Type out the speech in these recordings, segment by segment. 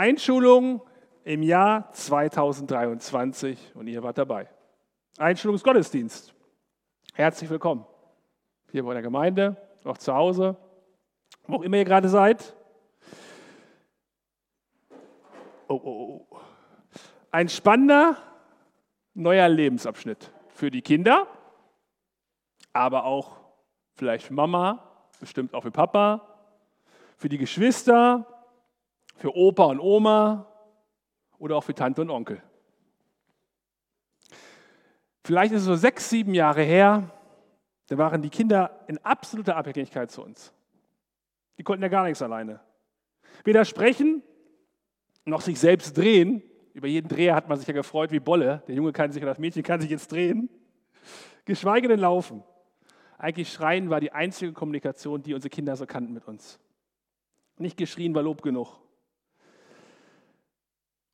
Einschulung im Jahr 2023 und ihr wart dabei. Einschulungsgottesdienst. Herzlich willkommen. Hier bei der Gemeinde, auch zu Hause, wo auch immer ihr gerade seid. Oh, oh, oh. Ein spannender neuer Lebensabschnitt für die Kinder, aber auch vielleicht für Mama, bestimmt auch für Papa, für die Geschwister, für Opa und Oma oder auch für Tante und Onkel. Vielleicht ist es so sechs, sieben Jahre her, da waren die Kinder in absoluter Abhängigkeit zu uns. Die konnten ja gar nichts alleine. Weder sprechen noch sich selbst drehen. Über jeden Dreher hat man sich ja gefreut wie Bolle. Der Junge kann sich oder das Mädchen kann sich jetzt drehen. Geschweige denn laufen. Eigentlich schreien war die einzige Kommunikation, die unsere Kinder so kannten mit uns. Nicht geschrien war Lob genug.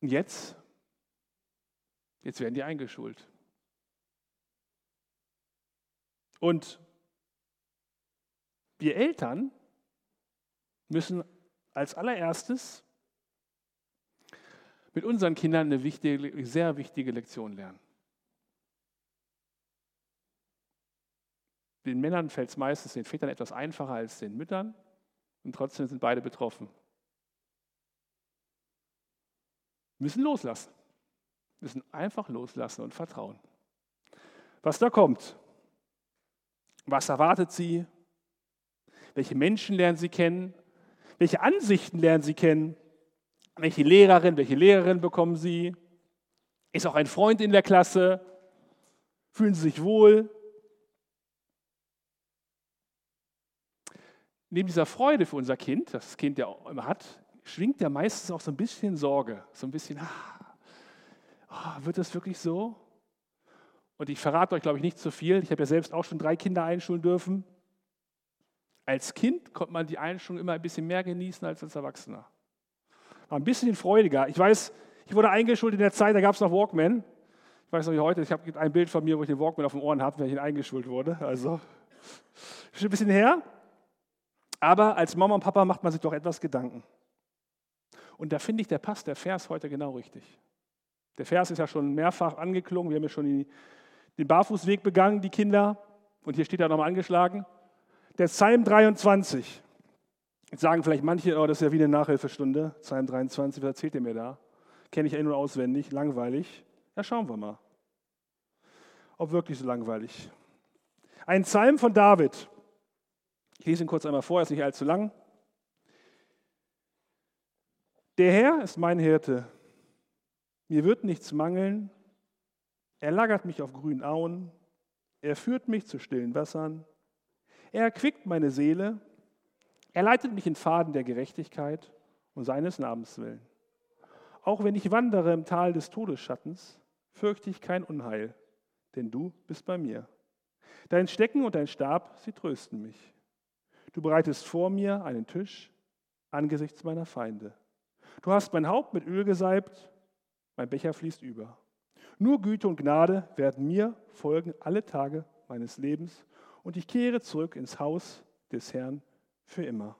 Und jetzt? Jetzt werden die eingeschult. Und wir Eltern müssen als allererstes mit unseren Kindern eine wichtige, sehr wichtige Lektion lernen. Den Männern fällt es meistens den Vätern etwas einfacher als den Müttern und trotzdem sind beide betroffen. Wir müssen loslassen. Müssen einfach loslassen und vertrauen. Was da kommt, was erwartet sie? Welche Menschen lernen sie kennen? Welche Ansichten lernen sie kennen? Welche Lehrerin, welche Lehrerin bekommen sie? Ist auch ein Freund in der Klasse? Fühlen sie sich wohl? neben dieser Freude für unser Kind, das das Kind ja immer hat, schwingt ja meistens auch so ein bisschen Sorge, so ein bisschen, ah, oh, wird das wirklich so? Und ich verrate euch, glaube ich, nicht zu viel. Ich habe ja selbst auch schon drei Kinder einschulen dürfen. Als Kind konnte man die Einschulung immer ein bisschen mehr genießen als als Erwachsener. War ein bisschen freudiger. Ich weiß, ich wurde eingeschult in der Zeit, da gab es noch Walkman. Ich weiß noch wie heute, ich habe ein Bild von mir, wo ich den Walkman auf den Ohren hatte, wenn ich eingeschult wurde. Also, schon ein bisschen her. Aber als Mama und Papa macht man sich doch etwas Gedanken. Und da finde ich, der passt der Vers heute genau richtig. Der Vers ist ja schon mehrfach angeklungen. Wir haben ja schon den Barfußweg begangen, die Kinder. Und hier steht er nochmal angeschlagen. Der Psalm 23. Jetzt sagen vielleicht manche, oh, das ist ja wie eine Nachhilfestunde. Psalm 23, was erzählt ihr mir da? Kenne ich ja nur auswendig, langweilig. Ja, schauen wir mal. Ob wirklich so langweilig. Ein Psalm von David. Ich lese ihn kurz einmal vor, er ist nicht allzu lang. Der Herr ist mein Hirte. Mir wird nichts mangeln. Er lagert mich auf grünen Auen. Er führt mich zu stillen Wassern. Er erquickt meine Seele. Er leitet mich in Faden der Gerechtigkeit und seines Namens willen. Auch wenn ich wandere im Tal des Todesschattens, fürchte ich kein Unheil, denn du bist bei mir. Dein Stecken und dein Stab, sie trösten mich. Du bereitest vor mir einen Tisch angesichts meiner Feinde. Du hast mein Haupt mit Öl gesalbt, mein Becher fließt über. Nur Güte und Gnade werden mir folgen alle Tage meines Lebens und ich kehre zurück ins Haus des Herrn für immer.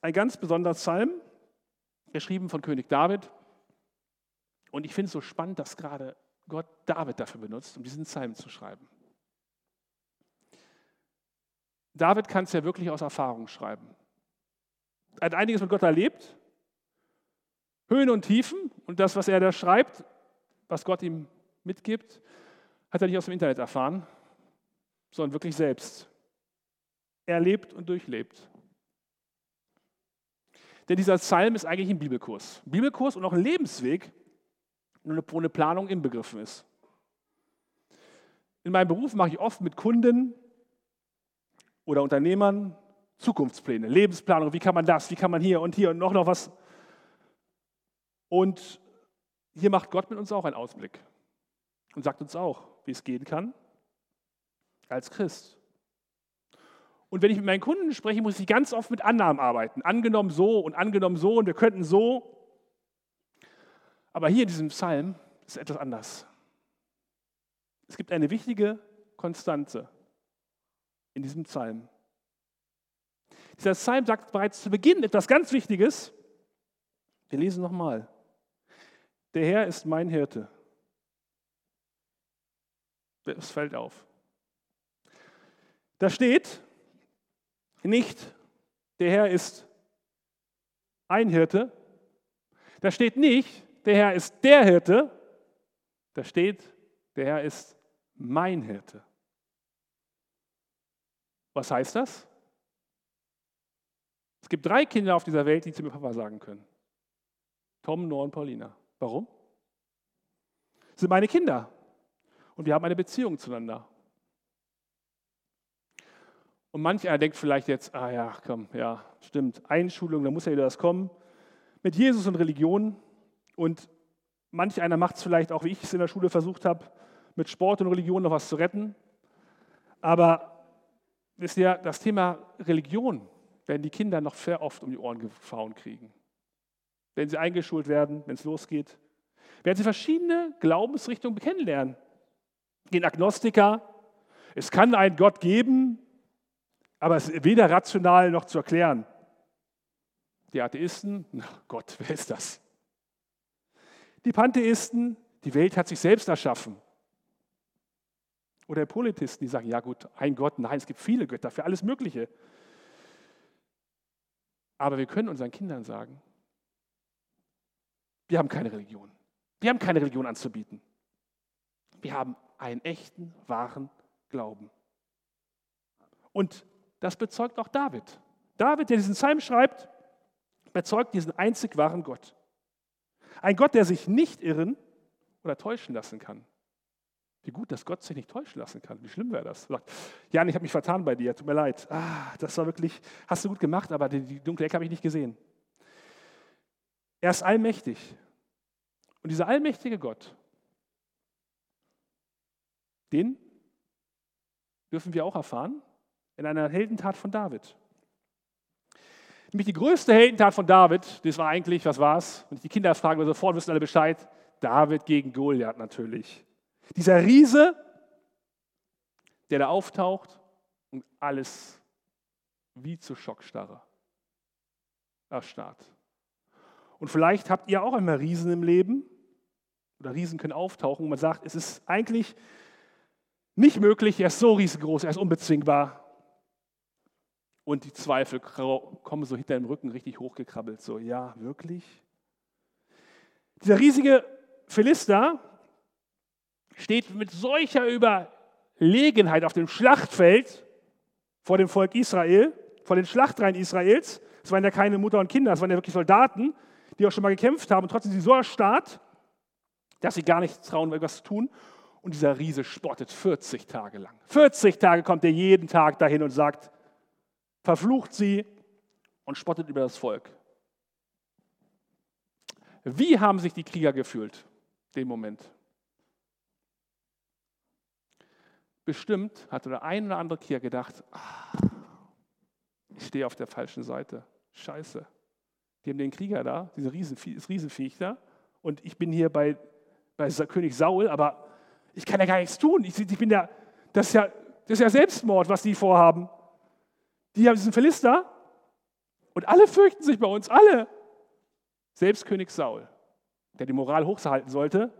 Ein ganz besonderer Psalm, geschrieben von König David. Und ich finde es so spannend, dass gerade Gott David dafür benutzt, um diesen Psalm zu schreiben. David kann es ja wirklich aus Erfahrung schreiben. Er hat einiges mit Gott erlebt, Höhen und Tiefen und das, was er da schreibt, was Gott ihm mitgibt, hat er nicht aus dem Internet erfahren, sondern wirklich selbst. Er lebt und durchlebt. Denn dieser Psalm ist eigentlich ein Bibelkurs. Ein Bibelkurs und auch ein Lebensweg, wo eine Planung inbegriffen ist. In meinem Beruf mache ich oft mit Kunden oder Unternehmern Zukunftspläne, Lebensplanung, wie kann man das, wie kann man hier und hier und noch noch was. Und hier macht Gott mit uns auch einen Ausblick und sagt uns auch, wie es gehen kann als Christ. Und wenn ich mit meinen Kunden spreche, muss ich ganz oft mit Annahmen arbeiten. Angenommen so und angenommen so und wir könnten so. Aber hier in diesem Psalm ist etwas anders. Es gibt eine wichtige Konstante in diesem Psalm. Dieser Psalm sagt bereits zu Beginn etwas ganz Wichtiges. Wir lesen nochmal. Der Herr ist mein Hirte. Es fällt auf. Da steht nicht, der Herr ist ein Hirte. Da steht nicht, der Herr ist der Hirte. Da steht, der Herr ist mein Hirte. Was heißt das? Es gibt drei Kinder auf dieser Welt, die zu mir Papa sagen können. Tom, Noah und Paulina. Warum? Das sind meine Kinder. Und wir haben eine Beziehung zueinander. Und manch einer denkt vielleicht jetzt, ah ja, komm, ja, stimmt, Einschulung, da muss ja wieder das kommen. Mit Jesus und Religion. Und manch einer macht es vielleicht auch, wie ich es in der Schule versucht habe, mit Sport und Religion noch was zu retten. Aber wisst ihr, das Thema Religion werden die Kinder noch sehr oft um die Ohren gefahren kriegen. Wenn sie eingeschult werden, wenn es losgeht, werden sie verschiedene Glaubensrichtungen kennenlernen. Den Agnostiker, es kann einen Gott geben, aber es ist weder rational noch zu erklären. Die Atheisten, na Gott, wer ist das? Die Pantheisten, die Welt hat sich selbst erschaffen. Oder Politisten, die sagen, ja gut, ein Gott, nein, es gibt viele Götter für alles Mögliche. Aber wir können unseren Kindern sagen, wir haben keine Religion. Wir haben keine Religion anzubieten. Wir haben einen echten, wahren Glauben. Und das bezeugt auch David. David, der diesen Psalm schreibt, bezeugt diesen einzig wahren Gott. Ein Gott, der sich nicht irren oder täuschen lassen kann. Wie gut, dass Gott sich nicht täuschen lassen kann. Wie schlimm wäre das? Sagt, Jan, ich habe mich vertan bei dir, tut mir leid. Ah, das war wirklich, hast du gut gemacht, aber die, die dunkle Ecke habe ich nicht gesehen. Er ist allmächtig. Und dieser allmächtige Gott, den dürfen wir auch erfahren in einer Heldentat von David. Nämlich die größte Heldentat von David, das war eigentlich, was war es? Und die Kinder fragen wir sofort, wissen alle Bescheid. David gegen Goliath natürlich. Dieser Riese, der da auftaucht und alles wie zu Schockstarre erstarrt. Und vielleicht habt ihr auch einmal Riesen im Leben oder Riesen können auftauchen und man sagt, es ist eigentlich nicht möglich, er ist so riesengroß, er ist unbezwingbar. Und die Zweifel kommen so hinter dem Rücken richtig hochgekrabbelt. So, ja, wirklich? Dieser riesige Philister steht mit solcher Überlegenheit auf dem Schlachtfeld vor dem Volk Israel, vor den Schlachtreihen Israels. Es waren ja keine Mutter und Kinder, es waren ja wirklich Soldaten, die auch schon mal gekämpft haben. Und trotzdem sind sie so erstarrt, dass sie gar nicht trauen, etwas zu tun. Und dieser Riese spottet 40 Tage lang. 40 Tage kommt er jeden Tag dahin und sagt, verflucht sie und spottet über das Volk. Wie haben sich die Krieger gefühlt, den Moment? Bestimmt hatte der ein oder andere Krieger gedacht, ah, ich stehe auf der falschen Seite. Scheiße. Die haben den Krieger da, diese Riesenvie das Riesenviech da, und ich bin hier bei, bei König Saul, aber ich kann ja gar nichts tun. Ich, ich bin ja, das ist ja, das ist ja Selbstmord, was die vorhaben. Die haben diesen Philister und alle fürchten sich bei uns, alle. Selbst König Saul, der die Moral hochhalten sollte,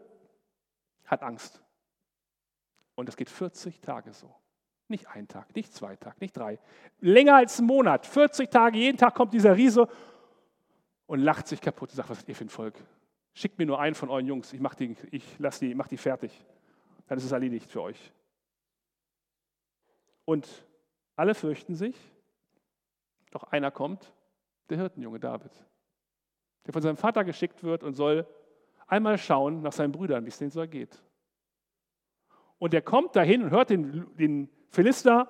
hat Angst. Und es geht 40 Tage so. Nicht ein Tag, nicht zwei Tage, nicht drei. Länger als einen Monat. 40 Tage, jeden Tag kommt dieser Riese und lacht sich kaputt und sagt, was seid ihr für ein Volk? Schickt mir nur einen von euren Jungs, ich mach die, ich lass die, mach die fertig. Dann ist es erledigt für euch. Und alle fürchten sich doch einer kommt, der Hirtenjunge David, der von seinem Vater geschickt wird und soll einmal schauen nach seinen Brüdern, wie es denen so geht. Und er kommt dahin und hört den, den Philister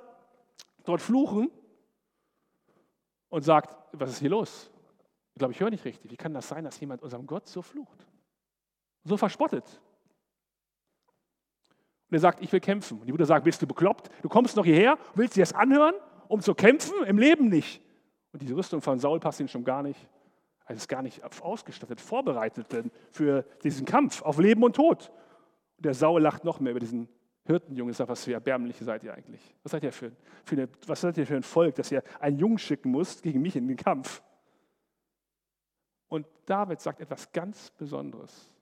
dort fluchen und sagt, was ist hier los? Ich glaube, ich höre nicht richtig. Wie kann das sein, dass jemand unserem Gott so flucht? So verspottet. Und er sagt, ich will kämpfen. Und die Mutter sagt, bist du bekloppt? Du kommst noch hierher, willst dir das anhören, um zu kämpfen? Im Leben nicht. Und diese Rüstung von Saul passt ihm schon gar nicht. Er ist gar nicht ausgestattet, vorbereitet für diesen Kampf auf Leben und Tod. Und der Saul lacht noch mehr über diesen Hirtenjunge sagt, was für erbärmliche seid ihr eigentlich? Was seid ihr für, für eine, was seid ihr für ein Volk, dass ihr einen Jungen schicken musst gegen mich in den Kampf? Und David sagt etwas ganz Besonderes,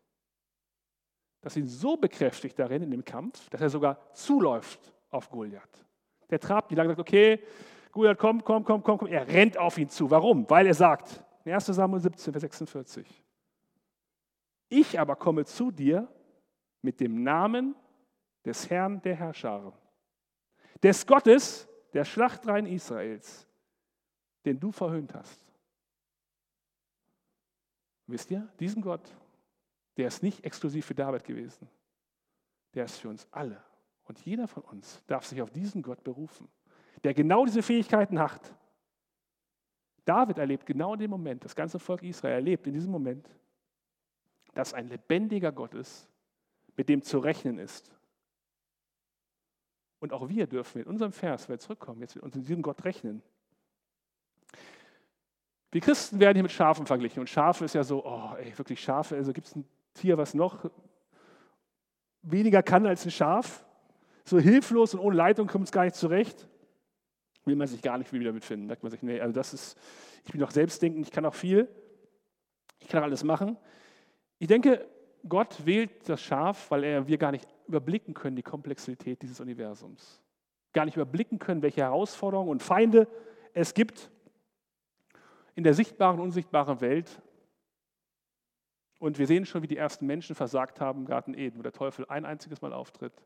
das ihn so bekräftigt darin in dem Kampf, dass er sogar zuläuft auf Goliath. Der trabt die lang sagt, okay, Goliath, komm, komm, komm, komm, komm. Er rennt auf ihn zu. Warum? Weil er sagt, 1 Samuel 17, Vers 46, ich aber komme zu dir mit dem Namen des Herrn der Herrscher, des Gottes der Schlachtreihen Israels, den du verhöhnt hast. Wisst ihr, diesen Gott, der ist nicht exklusiv für David gewesen, der ist für uns alle. Und jeder von uns darf sich auf diesen Gott berufen, der genau diese Fähigkeiten hat. David erlebt genau in dem Moment, das ganze Volk Israel erlebt in diesem Moment, dass ein lebendiger Gott ist, mit dem zu rechnen ist. Und auch wir dürfen in unserem Vers, wenn wir zurückkommen, jetzt mit uns in diesem Gott rechnen. Wir Christen werden hier mit Schafen verglichen. Und Schafe ist ja so, oh, ey, wirklich Schafe, also gibt es ein Tier, was noch weniger kann als ein Schaf? So hilflos und ohne Leitung kommt es gar nicht zurecht. Will man sich gar nicht wieder mitfinden. Merkt man sich, nee, also das ist, ich bin doch selbstdenkend, ich kann auch viel, ich kann auch alles machen. Ich denke, Gott wählt das Schaf, weil er, wir gar nicht überblicken können, die Komplexität dieses Universums. Gar nicht überblicken können, welche Herausforderungen und Feinde es gibt in der sichtbaren und unsichtbaren Welt. Und wir sehen schon, wie die ersten Menschen versagt haben im Garten Eden, wo der Teufel ein einziges Mal auftritt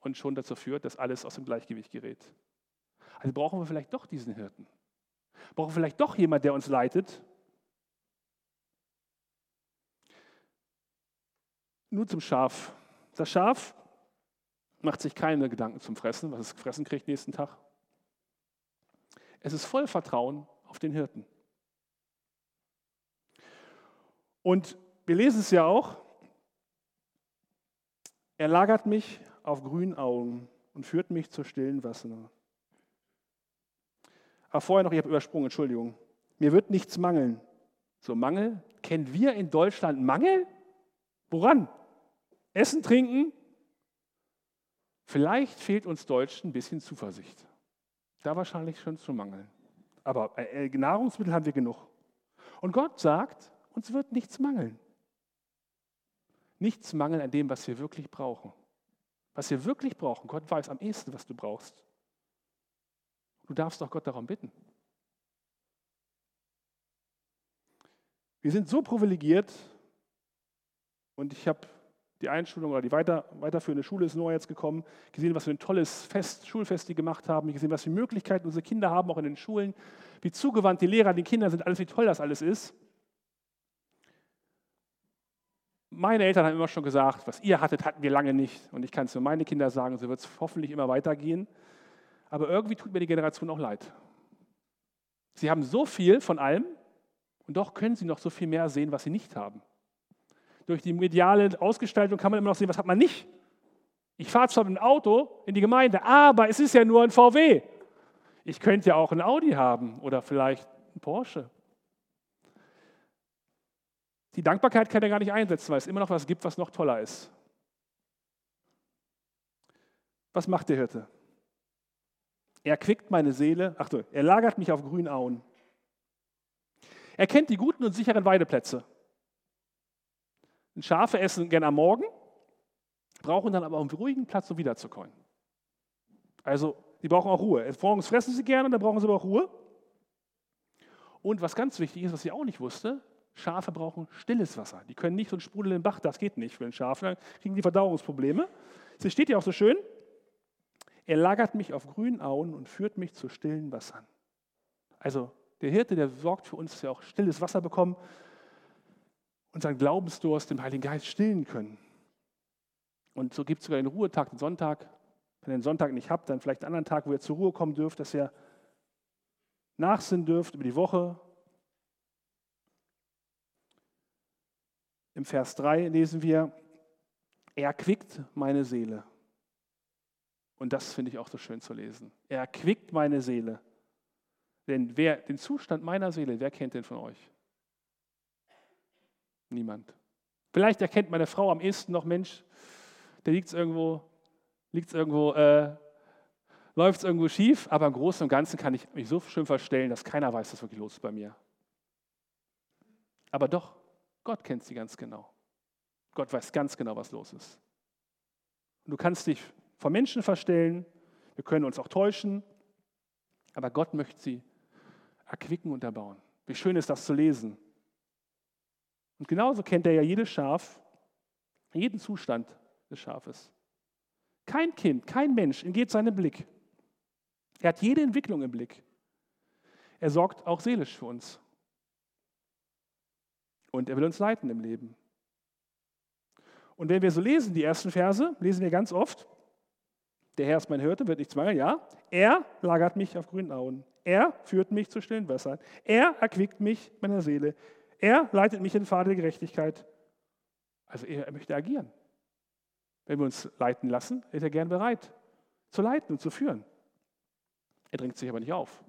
und schon dazu führt, dass alles aus dem Gleichgewicht gerät. Also brauchen wir vielleicht doch diesen Hirten. Brauchen wir vielleicht doch jemand, der uns leitet. Nur zum Schaf. Das Schaf macht sich keine Gedanken zum Fressen, was es gefressen kriegt nächsten Tag. Es ist voll Vertrauen auf den Hirten. Und wir lesen es ja auch, er lagert mich auf grünen Augen und führt mich zur stillen Wasser. Aber vorher noch, ich habe übersprungen, Entschuldigung. Mir wird nichts mangeln. So Mangel, kennen wir in Deutschland Mangel? Woran? Essen, trinken? Vielleicht fehlt uns Deutschen ein bisschen Zuversicht. Da wahrscheinlich schon zu mangeln. Aber äh, äh, Nahrungsmittel haben wir genug. Und Gott sagt, uns wird nichts mangeln. Nichts mangeln an dem, was wir wirklich brauchen. Was wir wirklich brauchen. Gott weiß am ehesten, was du brauchst. Du darfst doch Gott darum bitten. Wir sind so privilegiert und ich habe die Einschulung oder die weiter, weiterführende Schule ist neu jetzt gekommen, gesehen, was für ein tolles Fest, Schulfest die gemacht haben, gesehen, was für Möglichkeiten unsere Kinder haben, auch in den Schulen, wie zugewandt die Lehrer den Kindern sind, alles, wie toll das alles ist. Meine Eltern haben immer schon gesagt, was ihr hattet, hatten wir lange nicht. Und ich kann es für meine Kinder sagen, so wird es hoffentlich immer weitergehen. Aber irgendwie tut mir die Generation auch leid. Sie haben so viel von allem und doch können sie noch so viel mehr sehen, was sie nicht haben. Durch die mediale Ausgestaltung kann man immer noch sehen, was hat man nicht. Ich fahre zwar mit dem Auto in die Gemeinde, aber es ist ja nur ein VW. Ich könnte ja auch ein Audi haben oder vielleicht ein Porsche. Die Dankbarkeit kann er gar nicht einsetzen, weil es immer noch was gibt, was noch toller ist. Was macht der Hirte? Er quickt meine Seele, ach so, er lagert mich auf grünen Auen. Er kennt die guten und sicheren Weideplätze. Schafe essen gern am Morgen, brauchen dann aber einen ruhigen Platz, um wiederzukommen. Also, sie brauchen auch Ruhe. Morgens fressen sie gerne, dann brauchen sie aber auch Ruhe. Und was ganz wichtig ist, was ich auch nicht wusste, Schafe brauchen stilles Wasser. Die können nicht so ein Sprudel im Bach, das geht nicht für den Schafe, dann kriegen die Verdauungsprobleme. Es steht ja auch so schön, er lagert mich auf grünen Auen und führt mich zu stillen Wassern. Also der Hirte, der sorgt für uns, dass wir auch stilles Wasser bekommen, unseren Glaubensdurst dem Heiligen Geist stillen können. Und so gibt es sogar den Ruhetag, den Sonntag. Wenn ihr den Sonntag nicht habt, dann vielleicht einen anderen Tag, wo ihr zur Ruhe kommen dürft, dass ihr nachsinnen dürft über die Woche. Im Vers 3 lesen wir, er quickt meine Seele. Und das finde ich auch so schön zu lesen. Er quickt meine Seele. Denn wer den Zustand meiner Seele, wer kennt den von euch? Niemand. Vielleicht erkennt meine Frau am ehesten noch, Mensch, der liegt irgendwo Liegt es irgendwo, äh, läuft es irgendwo schief, aber im Großen und Ganzen kann ich mich so schön verstellen, dass keiner weiß, was wirklich los ist bei mir. Aber doch, Gott kennt sie ganz genau. Gott weiß ganz genau, was los ist. Und du kannst dich vor Menschen verstellen, wir können uns auch täuschen, aber Gott möchte sie erquicken und erbauen. Wie schön ist das zu lesen. Und genauso kennt er ja jedes Schaf, jeden Zustand des Schafes. Kein Kind, kein Mensch entgeht seinem Blick. Er hat jede Entwicklung im Blick. Er sorgt auch seelisch für uns. Und er will uns leiten im Leben. Und wenn wir so lesen, die ersten Verse, lesen wir ganz oft, der Herr ist mein Hirte, wird nichts mangeln, ja. Er lagert mich auf grünen Auen. Er führt mich zu stillen Wässern. Er erquickt mich meiner Seele. Er leitet mich in Pfade der Gerechtigkeit. Also er, er möchte agieren. Wenn wir uns leiten lassen, ist er gern bereit zu leiten und zu führen. Er drängt sich aber nicht auf.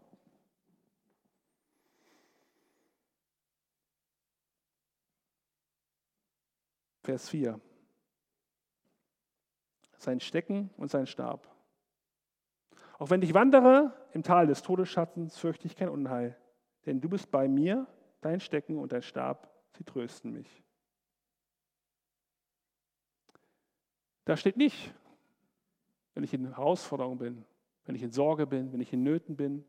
Vers 4 sein Stecken und sein Stab. Auch wenn ich wandere im Tal des Todesschattens, fürchte ich kein Unheil, denn du bist bei mir, dein Stecken und dein Stab, sie trösten mich. Da steht nicht, wenn ich in Herausforderung bin, wenn ich in Sorge bin, wenn ich in Nöten bin,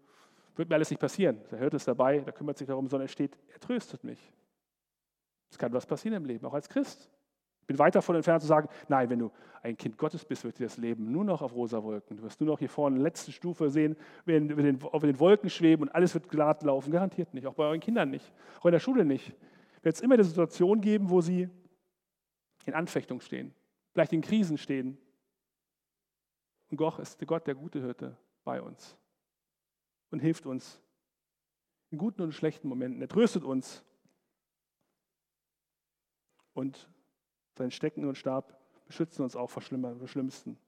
wird mir alles nicht passieren. Der hört es dabei, der kümmert sich darum, sondern es steht, er tröstet mich. Es kann was passieren im Leben, auch als Christ. Bin weit davon entfernt zu sagen, nein, wenn du ein Kind Gottes bist, wird dir das Leben nur noch auf rosa Wolken. Du wirst nur noch hier vorne die letzte Stufe sehen, wenn über den, auf den Wolken schweben und alles wird glatt laufen. Garantiert nicht. Auch bei euren Kindern nicht. Auch in der Schule nicht. Wird es immer eine Situation geben, wo sie in Anfechtung stehen, vielleicht in Krisen stehen. Und Gott ist der Gott, der gute Hirte bei uns und hilft uns in guten und schlechten Momenten. Er tröstet uns und sein Stecken und Stab beschützen uns auch vor Schlimmsten.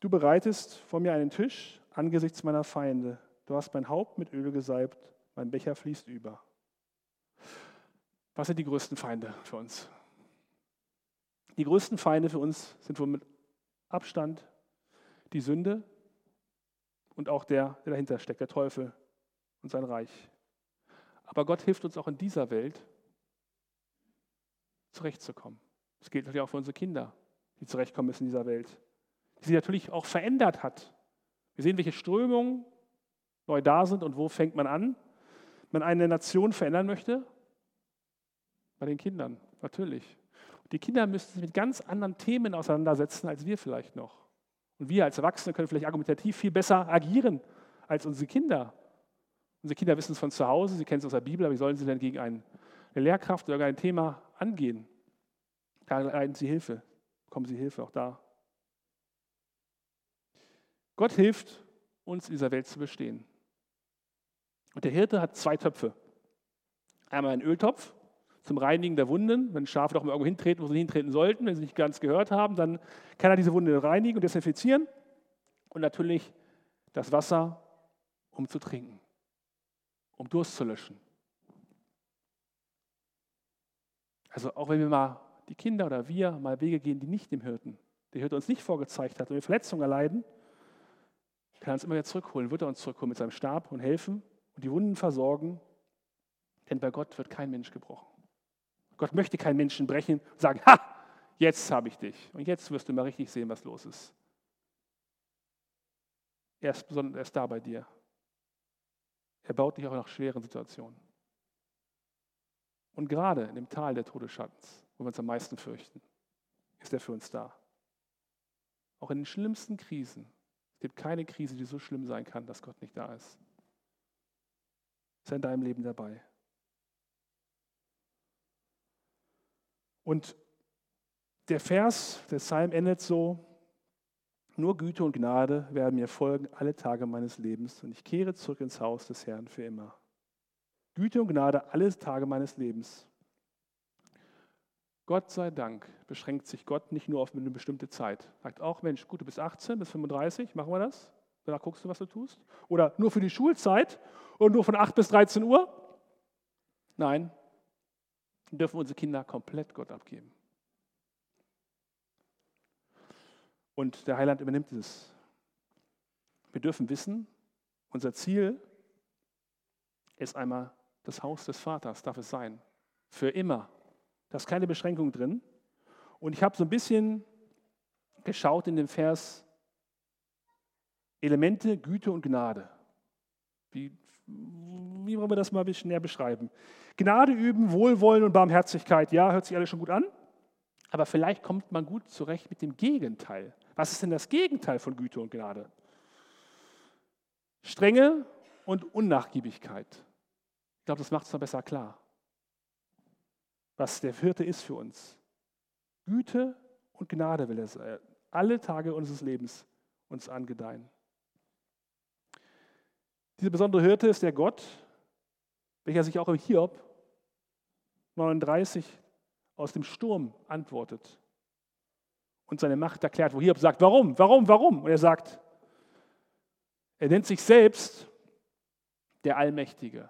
Du bereitest vor mir einen Tisch angesichts meiner Feinde. Du hast mein Haupt mit Öl gesalbt, mein Becher fließt über. Was sind die größten Feinde für uns? Die größten Feinde für uns sind wohl mit Abstand die Sünde und auch der, der dahinter steckt, der Teufel und sein Reich. Aber Gott hilft uns auch in dieser Welt zurechtzukommen. Das gilt natürlich auch für unsere Kinder, die zurechtkommen müssen in dieser Welt. Die sich natürlich auch verändert hat. Wir sehen, welche Strömungen neu da sind und wo fängt man an. Wenn man eine Nation verändern möchte, bei den Kindern, natürlich. Die Kinder müssen sich mit ganz anderen Themen auseinandersetzen als wir vielleicht noch. Und wir als Erwachsene können vielleicht argumentativ viel besser agieren als unsere Kinder. Unsere Kinder wissen es von zu Hause, sie kennen es aus der Bibel, aber wie sollen sie denn gegen eine Lehrkraft oder ein Thema angehen? Da leiden sie Hilfe, bekommen sie Hilfe auch da. Gott hilft uns in dieser Welt zu bestehen. Und der Hirte hat zwei Töpfe. Einmal einen Öltopf zum Reinigen der Wunden. Wenn Schafe doch mal irgendwo hintreten, wo sie hintreten sollten, wenn sie nicht ganz gehört haben, dann kann er diese Wunde reinigen und desinfizieren. Und natürlich das Wasser, um zu trinken um Durst zu löschen. Also auch wenn wir mal die Kinder oder wir mal Wege gehen, die nicht dem Hirten, der Hirte uns nicht vorgezeigt hat und wir Verletzungen erleiden, kann er uns immer wieder zurückholen, wird er uns zurückholen mit seinem Stab und helfen und die Wunden versorgen, denn bei Gott wird kein Mensch gebrochen. Gott möchte keinen Menschen brechen und sagen, ha, jetzt habe ich dich und jetzt wirst du mal richtig sehen, was los ist. Er ist, er ist da bei dir. Er baut dich auch nach schweren Situationen. Und gerade in dem Tal der Todesschattens, wo wir uns am meisten fürchten, ist er für uns da. Auch in den schlimmsten Krisen. Es gibt keine Krise, die so schlimm sein kann, dass Gott nicht da ist. Ist er in deinem Leben dabei. Und der Vers, der Psalm endet so, nur Güte und Gnade werden mir folgen alle Tage meines Lebens und ich kehre zurück ins Haus des Herrn für immer. Güte und Gnade alle Tage meines Lebens. Gott sei Dank beschränkt sich Gott nicht nur auf eine bestimmte Zeit. Sagt auch, Mensch, gut, du bist 18 bis 35, machen wir das? Danach guckst du, was du tust. Oder nur für die Schulzeit und nur von 8 bis 13 Uhr? Nein, dürfen unsere Kinder komplett Gott abgeben. Und der Heiland übernimmt es. Wir dürfen wissen, unser Ziel ist einmal das Haus des Vaters, darf es sein. Für immer. Da ist keine Beschränkung drin. Und ich habe so ein bisschen geschaut in dem Vers Elemente, Güte und Gnade. Wie, wie wollen wir das mal ein bisschen näher beschreiben? Gnade üben, Wohlwollen und Barmherzigkeit, ja, hört sich alles schon gut an. Aber vielleicht kommt man gut zurecht mit dem Gegenteil. Was ist denn das Gegenteil von Güte und Gnade? Strenge und Unnachgiebigkeit. Ich glaube, das macht es noch besser klar, was der Vierte ist für uns. Güte und Gnade will er alle Tage unseres Lebens uns angedeihen. Dieser besondere Hirte ist der Gott, welcher sich auch im Hiob 39 aus dem Sturm antwortet und seine Macht erklärt, wo Hiob sagt, warum, warum, warum? Und er sagt, er nennt sich selbst der Allmächtige.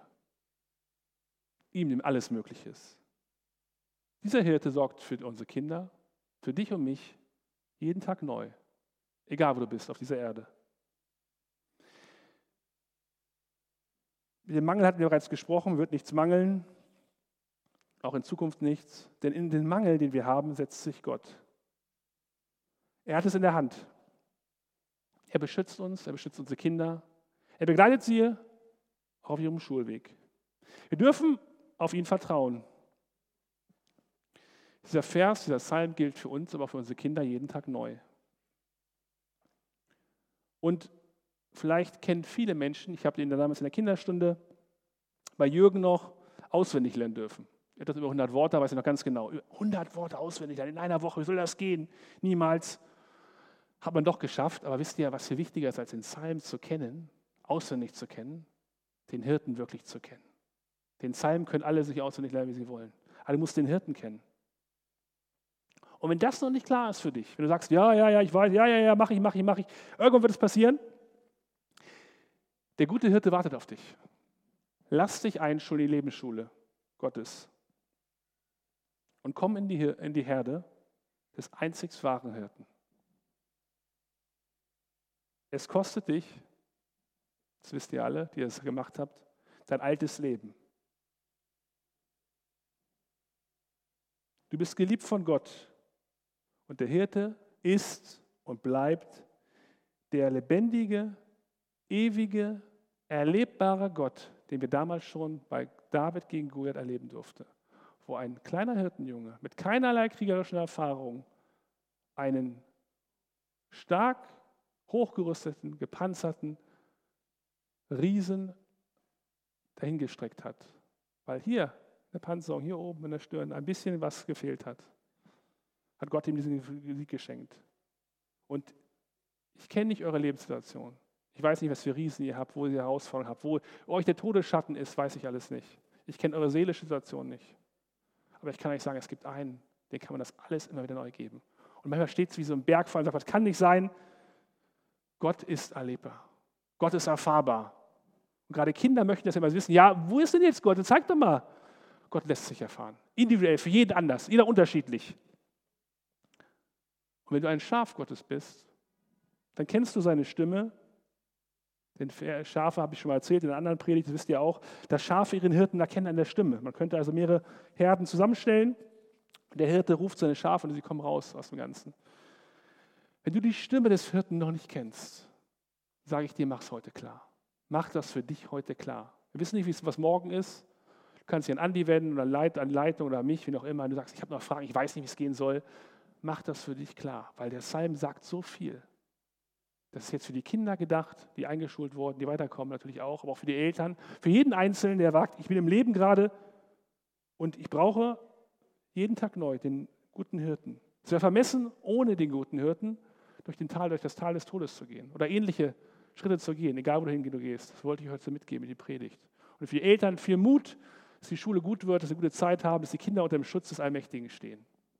Ihm dem alles möglich ist. Dieser Hirte sorgt für unsere Kinder, für dich und mich, jeden Tag neu, egal wo du bist auf dieser Erde. Mit dem Mangel hatten wir bereits gesprochen, wird nichts mangeln, auch in Zukunft nichts, denn in den Mangel, den wir haben, setzt sich Gott. Er hat es in der Hand. Er beschützt uns, er beschützt unsere Kinder, er begleitet sie auf ihrem Schulweg. Wir dürfen auf ihn vertrauen. Dieser Vers, dieser Psalm gilt für uns, aber auch für unsere Kinder jeden Tag neu. Und vielleicht kennen viele Menschen, ich habe den damals in der Kinderstunde bei Jürgen noch auswendig lernen dürfen. Etwas über 100 Worte, weiß ich noch ganz genau. 100 Worte auswendig lernen in einer Woche, wie soll das gehen? Niemals. Hat man doch geschafft, aber wisst ihr, was viel wichtiger ist, als den Psalm zu kennen, auswendig zu kennen? Den Hirten wirklich zu kennen. Den Psalm können alle sich auswendig lernen, wie sie wollen. Aber du musst den Hirten kennen. Und wenn das noch nicht klar ist für dich, wenn du sagst, ja, ja, ja, ich weiß, ja, ja, ja, mach ich, mach ich, mach ich, irgendwann wird es passieren. Der gute Hirte wartet auf dich. Lass dich einschulen in die Lebensschule Gottes und komm in die, in die Herde des einzig wahren Hirten. Es kostet dich, das wisst ihr alle, die es gemacht habt, dein altes Leben. Du bist geliebt von Gott und der Hirte ist und bleibt der lebendige, ewige, erlebbare Gott, den wir damals schon bei David gegen Goliath erleben durften, wo ein kleiner Hirtenjunge mit keinerlei kriegerischen Erfahrung einen stark hochgerüsteten, gepanzerten Riesen dahingestreckt hat. Weil hier eine Panzerung, hier oben in der Stirn, ein bisschen was gefehlt hat hat Gott ihm diesen Sieg geschenkt. Und ich kenne nicht eure Lebenssituation. Ich weiß nicht, was für Riesen ihr habt, wo ihr Herausforderungen habt, wo euch der Todesschatten ist, weiß ich alles nicht. Ich kenne eure seelische Situation nicht. Aber ich kann euch sagen, es gibt einen, den kann man das alles immer wieder neu geben. Und manchmal steht es wie so ein Bergfall und sagt, das kann nicht sein. Gott ist erlebbar. Gott ist erfahrbar. Und gerade Kinder möchten das immer wissen. Ja, wo ist denn jetzt Gott? Zeig doch mal. Gott lässt sich erfahren. Individuell, für jeden anders, jeder unterschiedlich. Und wenn du ein Schaf Gottes bist, dann kennst du seine Stimme. Denn Schafe habe ich schon mal erzählt, in anderen Predigt, das wisst ihr auch, dass Schafe ihren Hirten erkennen an der Stimme. Man könnte also mehrere Herden zusammenstellen. Der Hirte ruft seine Schafe und sie kommen raus aus dem Ganzen. Wenn du die Stimme des Hirten noch nicht kennst, sage ich dir, mach es heute klar. Mach das für dich heute klar. Wir wissen nicht, was morgen ist. Du kannst dich an Andi wenden oder an Leitung oder mich, wie auch immer. Du sagst, ich habe noch Fragen, ich weiß nicht, wie es gehen soll mach das für dich klar, weil der Psalm sagt so viel. Das ist jetzt für die Kinder gedacht, die eingeschult wurden, die weiterkommen natürlich auch, aber auch für die Eltern, für jeden Einzelnen, der sagt, ich bin im Leben gerade und ich brauche jeden Tag neu den guten Hirten. Es wäre vermessen, ohne den guten Hirten durch, den Tal, durch das Tal des Todes zu gehen oder ähnliche Schritte zu gehen, egal wohin du gehst. Das wollte ich heute mitgeben in die Predigt. Und für die Eltern viel Mut, dass die Schule gut wird, dass sie gute Zeit haben, dass die Kinder unter dem Schutz des Allmächtigen stehen.